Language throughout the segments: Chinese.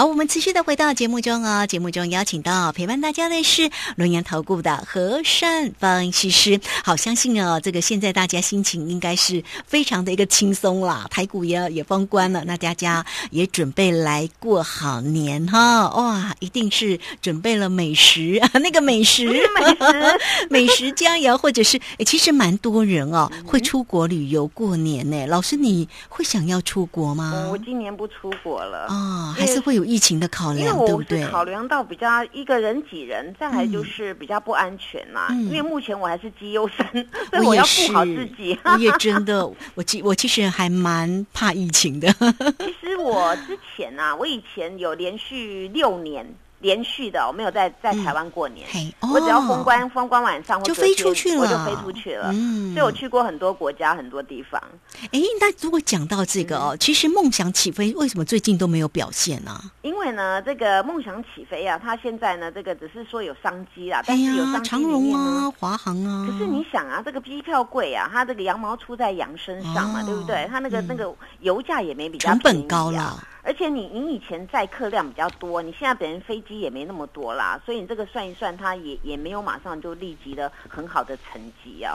好，我们持续的回到节目中哦。节目中邀请到陪伴大家的是龙岩投顾的和善分析师。好，相信哦，这个现在大家心情应该是非常的一个轻松啦。台股也也封关了，那大家也准备来过好年哈。哇，一定是准备了美食啊，那个美食，美食，美食佳肴，或者是诶，其实蛮多人哦会出国旅游过年呢。老师，你会想要出国吗？我今年不出国了哦，还是会有疫情的考量，对不对？考量到比较一个人挤人，再来就是比较不安全嘛。因为目前我还是绩优生，所以我要顾好自己。我也真的，我其我其实还蛮怕疫情的。其实我之前啊，我以前有连续六年。连续的，我没有在在台湾过年，我只要封关封关晚上就飞出去了，我就飞出去了。嗯，所以我去过很多国家很多地方。哎，那如果讲到这个哦，其实梦想起飞为什么最近都没有表现呢？因为呢，这个梦想起飞啊，它现在呢，这个只是说有商机啦，但是有商机长荣啊、华航啊。可是你想啊，这个机票贵啊，它这个羊毛出在羊身上嘛，对不对？它那个那个油价也没比较成本高了。而且你你以前载客量比较多，你现在本身飞机也没那么多啦，所以你这个算一算，它也也没有马上就立即的很好的成绩啊。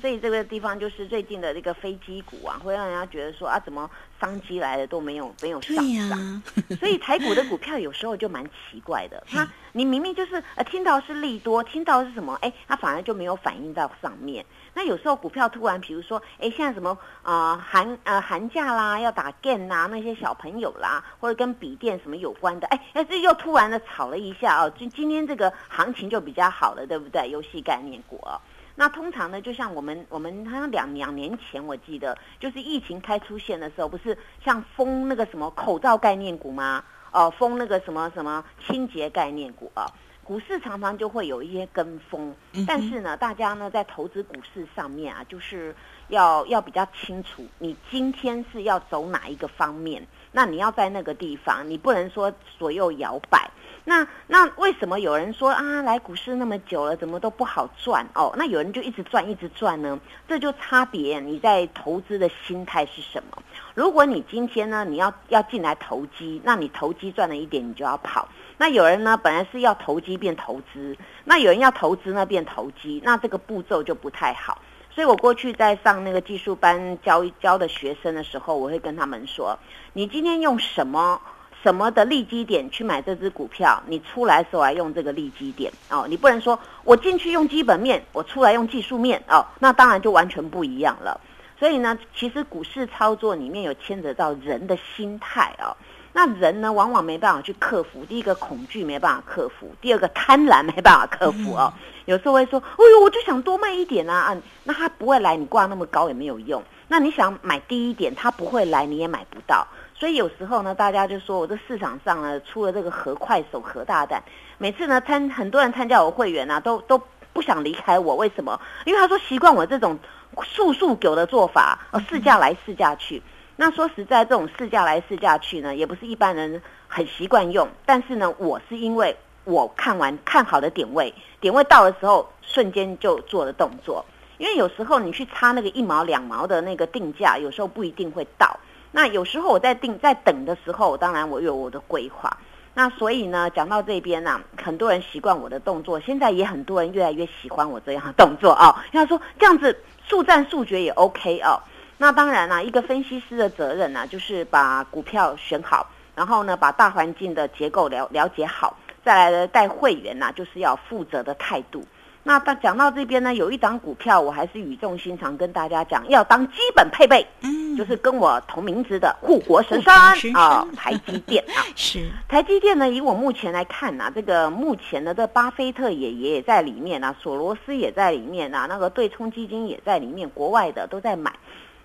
所以这个地方就是最近的这个飞机股啊，会让人家觉得说啊，怎么商机来了都没有没有上涨。所以台股的股票有时候就蛮奇怪的，它你明明就是呃听到是利多，听到是什么，哎，它反而就没有反映到上面。那有时候股票突然，比如说，哎，现在什么啊寒呃寒假啦，要打 game 啦，那些小朋友啦，或者跟笔电什么有关的，哎哎，这又突然的炒了一下哦，就今天这个行情就比较好了，对不对？游戏概念股哦，那通常呢，就像我们我们好像两两年前我记得，就是疫情开出现的时候，不是像封那个什么口罩概念股吗？哦，封那个什么什么清洁概念股啊。股市常常就会有一些跟风，但是呢，大家呢在投资股市上面啊，就是要要比较清楚，你今天是要走哪一个方面，那你要在那个地方，你不能说左右摇摆。那那为什么有人说啊，来股市那么久了，怎么都不好赚哦？那有人就一直赚一直赚呢？这就差别你在投资的心态是什么？如果你今天呢，你要要进来投机，那你投机赚了一点，你就要跑。那有人呢，本来是要投机变投资，那有人要投资呢变投机，那这个步骤就不太好。所以我过去在上那个技术班教教的学生的时候，我会跟他们说：你今天用什么什么的利基点去买这只股票，你出来时候来用这个利基点哦。你不能说我进去用基本面，我出来用技术面哦，那当然就完全不一样了。所以呢，其实股市操作里面有牵扯到人的心态哦。那人呢，往往没办法去克服。第一个恐惧没办法克服，第二个贪婪没办法克服哦。有时候会说：“哎呦，我就想多卖一点啊！”啊，那他不会来，你挂那么高也没有用。那你想买低一点，他不会来，你也买不到。所以有时候呢，大家就说我这市场上呢，出了这个何快手、何大胆。每次呢，参很多人参加我会员啊，都都不想离开我。为什么？因为他说习惯我这种速速狗的做法，呃，试驾来试驾去。那说实在，这种试驾来试驾去呢，也不是一般人很习惯用。但是呢，我是因为我看完看好的点位，点位到的时候，瞬间就做了动作。因为有时候你去差那个一毛两毛的那个定价，有时候不一定会到。那有时候我在定在等的时候，当然我有我的规划。那所以呢，讲到这边呢，很多人习惯我的动作，现在也很多人越来越喜欢我这样的动作啊。他说这样子速战速决也 OK 哦。那当然啦，一个分析师的责任呢，就是把股票选好，然后呢，把大环境的结构了了解好，再来呢带会员呢，就是要负责的态度。那到讲到这边呢，有一档股票，我还是语重心长跟大家讲，要当基本配备，嗯，就是跟我同名字的护国神山啊，台积电啊，是台积电呢，以我目前来看呐，这个目前的这巴菲特爷爷也在里面啊，索罗斯也在里面啊，那个对冲基金也在里面，国外的都在买。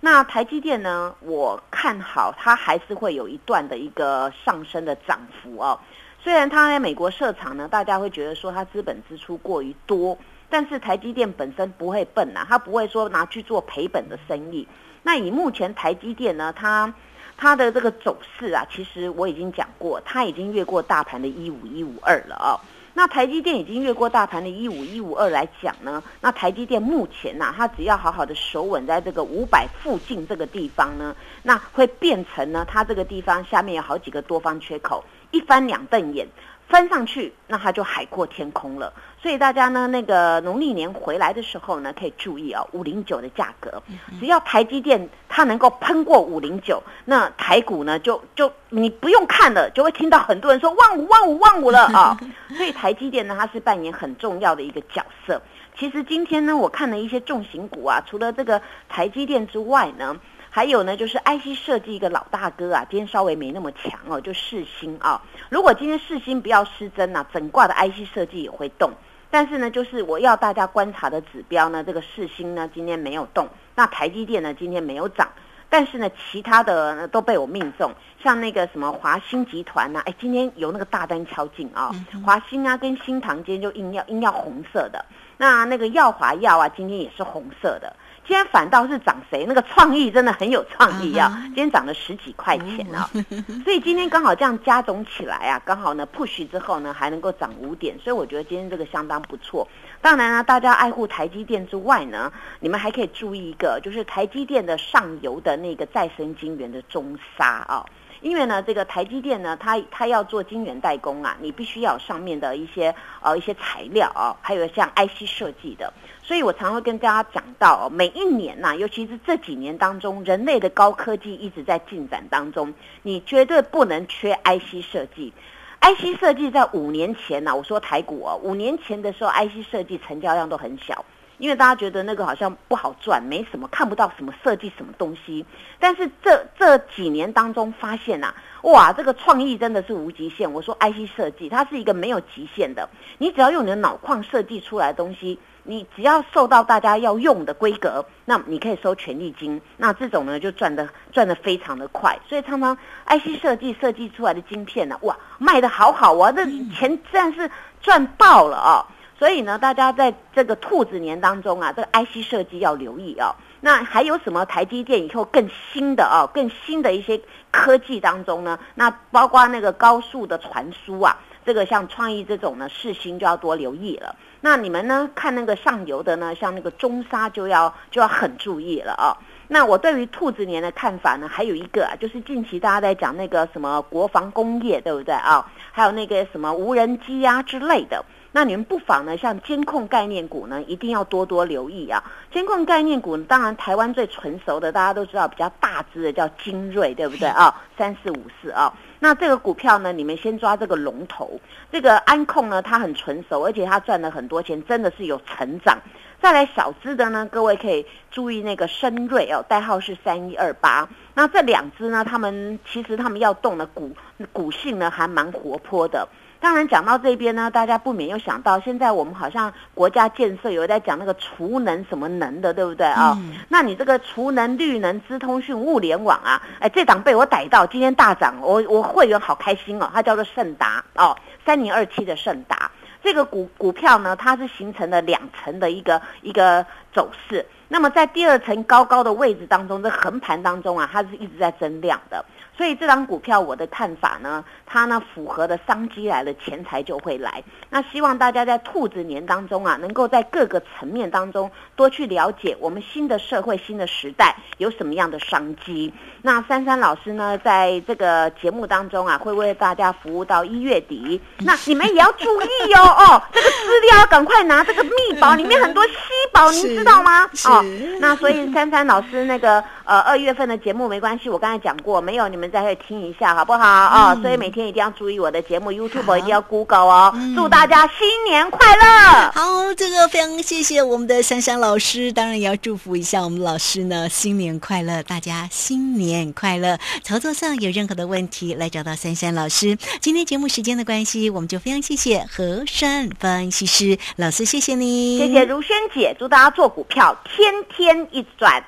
那台积电呢？我看好它还是会有一段的一个上升的涨幅哦。虽然它在美国设厂呢，大家会觉得说它资本支出过于多，但是台积电本身不会笨呐，它不会说拿去做赔本的生意。那以目前台积电呢，它它的这个走势啊，其实我已经讲过，它已经越过大盘的一五一五二了哦。那台积电已经越过大盘的一五一五二来讲呢，那台积电目前呐，它只要好好的守稳在这个五百附近这个地方呢，那会变成呢，它这个地方下面有好几个多方缺口，一翻两瞪眼。翻上去，那它就海阔天空了。所以大家呢，那个农历年回来的时候呢，可以注意啊，五零九的价格，只要台积电它能够喷过五零九，那台股呢就就你不用看了，就会听到很多人说万五万五万五了 啊。所以台积电呢，它是扮演很重要的一个角色。其实今天呢，我看了一些重型股啊，除了这个台积电之外呢。还有呢，就是 IC 设计一个老大哥啊，今天稍微没那么强哦，就世星啊。如果今天世星不要失真呐，整挂的 IC 设计也会动。但是呢，就是我要大家观察的指标呢，这个世星呢今天没有动，那台积电呢今天没有涨，但是呢其他的呢都被我命中，像那个什么华兴集团呐，哎今天有那个大单敲进啊，华兴啊跟新唐今天就硬要硬要红色的，那那个耀华药啊今天也是红色的。今天反倒是涨谁？那个创意真的很有创意啊！今天涨了十几块钱啊，所以今天刚好这样加总起来啊，刚好呢 push 之后呢还能够涨五点，所以我觉得今天这个相当不错。当然呢，大家爱护台积电之外呢，你们还可以注意一个，就是台积电的上游的那个再生晶圆的中沙啊。因为呢，这个台积电呢，它它要做晶圆代工啊，你必须要上面的一些呃一些材料啊，还有像 IC 设计的，所以我常会跟大家讲到，每一年呐，尤其是这几年当中，人类的高科技一直在进展当中，你绝对不能缺 IC 设计。IC 设计在五年前呢，我说台股哦，五年前的时候，IC 设计成交量都很小。因为大家觉得那个好像不好赚，没什么看不到什么设计什么东西。但是这这几年当中发现呐，哇，这个创意真的是无极限。我说 IC 设计它是一个没有极限的，你只要用你的脑矿设计出来的东西，你只要受到大家要用的规格，那你可以收权利金。那这种呢就赚的赚的非常的快。所以常常 IC 设计设计出来的晶片呢，哇，卖的好好啊，这钱真是赚爆了啊！所以呢，大家在这个兔子年当中啊，这个 IC 设计要留意哦。那还有什么台积电以后更新的哦，更新的一些科技当中呢？那包括那个高速的传输啊，这个像创意这种呢，视新就要多留意了。那你们呢，看那个上游的呢，像那个中沙就要就要很注意了啊。那我对于兔子年的看法呢，还有一个啊，就是近期大家在讲那个什么国防工业，对不对啊？还有那个什么无人机啊之类的。那你们不妨呢，像监控概念股呢，一定要多多留意啊。监控概念股，当然台湾最纯熟的，大家都知道比较大只的叫精锐，对不对啊？三四五四啊。那这个股票呢，你们先抓这个龙头，这个安控呢，它很纯熟，而且它赚了很多钱，真的是有成长。再来小只的呢，各位可以注意那个深瑞哦，代号是三一二八。那这两只呢，他们其实他们要动的股股性呢，还蛮活泼的。当然讲到这边呢，大家不免又想到，现在我们好像国家建设有在讲那个储能什么能的，对不对啊？那你这个储能、绿能、资通讯、物联网啊，哎，这档被我逮到，今天大涨，我我会员好开心哦，它叫做盛达哦，三零二七的盛达，这个股股票呢，它是形成了两层的一个一个走势，那么在第二层高高的位置当中，这横盘当中啊，它是一直在增量的。所以这张股票我的看法呢，它呢符合的商机来了，钱财就会来。那希望大家在兔子年当中啊，能够在各个层面当中多去了解我们新的社会、新的时代有什么样的商机。那珊珊老师呢，在这个节目当中啊，会为大家服务到一月底。那你们也要注意哦哦，这个资料赶快拿，这个密宝里面很多稀宝，您知道吗？哦，那所以珊珊老师那个呃二月份的节目没关系，我刚才讲过，没有你们。再听一下好不好啊？所以每天一定要注意我的节目，YouTube 一定要 Google 哦。祝大家新年快乐！好，这个非常谢谢我们的珊珊老师，当然也要祝福一下我们老师呢，新年快乐！大家新年快乐！操作上有任何的问题，来找到珊珊老师。今天节目时间的关系，我们就非常谢谢何山分析师老师，谢谢你，谢谢如萱姐，祝大家做股票天天一直赚。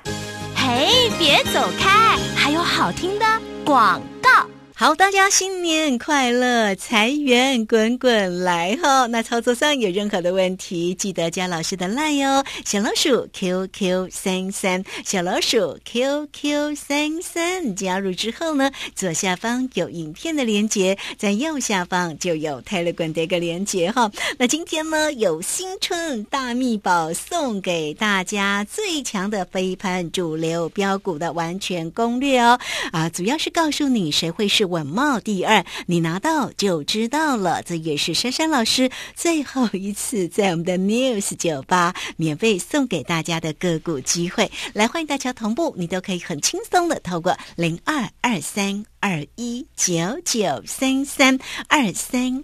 嘿，别走开，还有好听的。广告。好，大家新年快乐，财源滚滚来哈！那操作上有任何的问题，记得加老师的赖哟，小老鼠 QQ 三三，小老鼠 QQ 三三，加入之后呢，左下方有影片的连接，在右下方就有泰勒管的一个连接哈。那今天呢，有新春大秘宝送给大家，最强的飞盘主流标股的完全攻略哦啊，主要是告诉你谁会是。稳茂第二，你拿到就知道了。这也是珊珊老师最后一次在我们的 News 酒吧免费送给大家的个股机会，来欢迎大家同步，你都可以很轻松的透过零二二三二一九九三三二三。